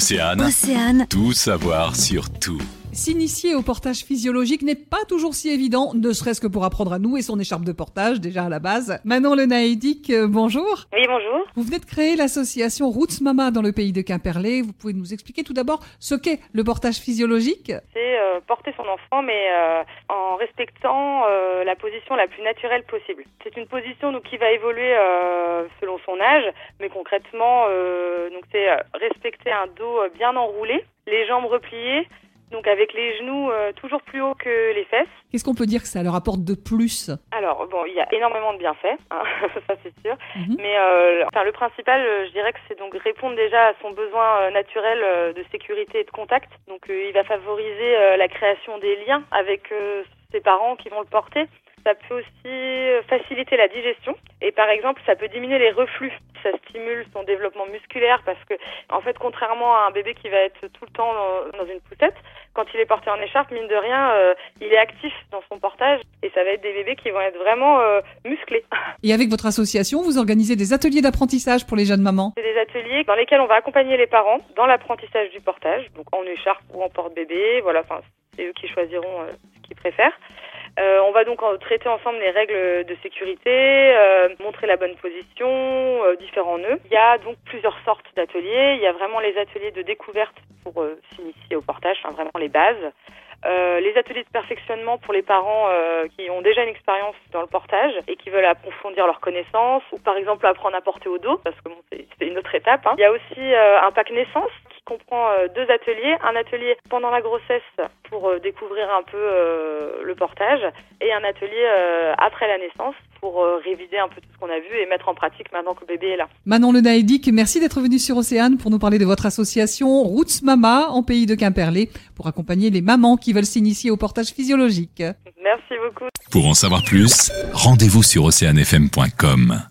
Océane, Océane, tout savoir sur tout. S'initier au portage physiologique n'est pas toujours si évident, ne serait-ce que pour apprendre à nouer son écharpe de portage, déjà à la base. Manon Le Naïdic, euh, bonjour. Oui, bonjour. Vous venez de créer l'association Roots Mama dans le pays de Quimperlé. Vous pouvez nous expliquer tout d'abord ce qu'est le portage physiologique? C'est euh, porter son enfant, mais euh, en respectant euh, la position la plus naturelle possible. C'est une position donc, qui va évoluer euh, selon son âge, mais concrètement, euh, donc euh, respecter un dos euh, bien enroulé, les jambes repliées, donc avec les genoux euh, toujours plus haut que les fesses. Qu'est-ce qu'on peut dire que ça leur apporte de plus? Alors, bon, il y a énormément de bienfaits, hein, ça c'est sûr. Mhm. Mais euh, enfin, le principal, euh, je dirais que c'est donc répondre déjà à son besoin naturel de sécurité et de contact. Donc, il va favoriser la création des liens avec ses parents qui vont le porter. Ça peut aussi euh, faciliter la digestion et par exemple, ça peut diminuer les reflux. Ça stimule son développement musculaire parce que, en fait, contrairement à un bébé qui va être tout le temps dans, dans une poussette, quand il est porté en écharpe, mine de rien, euh, il est actif dans son portage et ça va être des bébés qui vont être vraiment euh, musclés. Et avec votre association, vous organisez des ateliers d'apprentissage pour les jeunes mamans. C'est des ateliers dans lesquels on va accompagner les parents dans l'apprentissage du portage, donc en écharpe ou en porte-bébé. Voilà, enfin, c'est eux qui choisiront euh, ce qu'ils préfèrent. Euh, on va donc traiter ensemble les règles de sécurité, euh, montrer la bonne position, euh, différents nœuds. Il y a donc plusieurs sortes d'ateliers. Il y a vraiment les ateliers de découverte pour euh, s'initier au portage, enfin vraiment les bases. Euh, les ateliers de perfectionnement pour les parents euh, qui ont déjà une expérience dans le portage et qui veulent approfondir leurs connaissances ou par exemple apprendre à porter au dos parce que bon, c'est une autre étape. hein. Il y a aussi un pack naissance comprend euh, deux ateliers, un atelier pendant la grossesse pour euh, découvrir un peu euh, le portage et un atelier euh, après la naissance pour euh, réviser un peu tout ce qu'on a vu et mettre en pratique maintenant que le bébé est là. Manon Le Naïdic, merci d'être venu sur Océane pour nous parler de votre association Roots Mama en pays de Quimperlé pour accompagner les mamans qui veulent s'initier au portage physiologique. Merci beaucoup. Pour en savoir plus, rendez-vous sur oceanfm.com.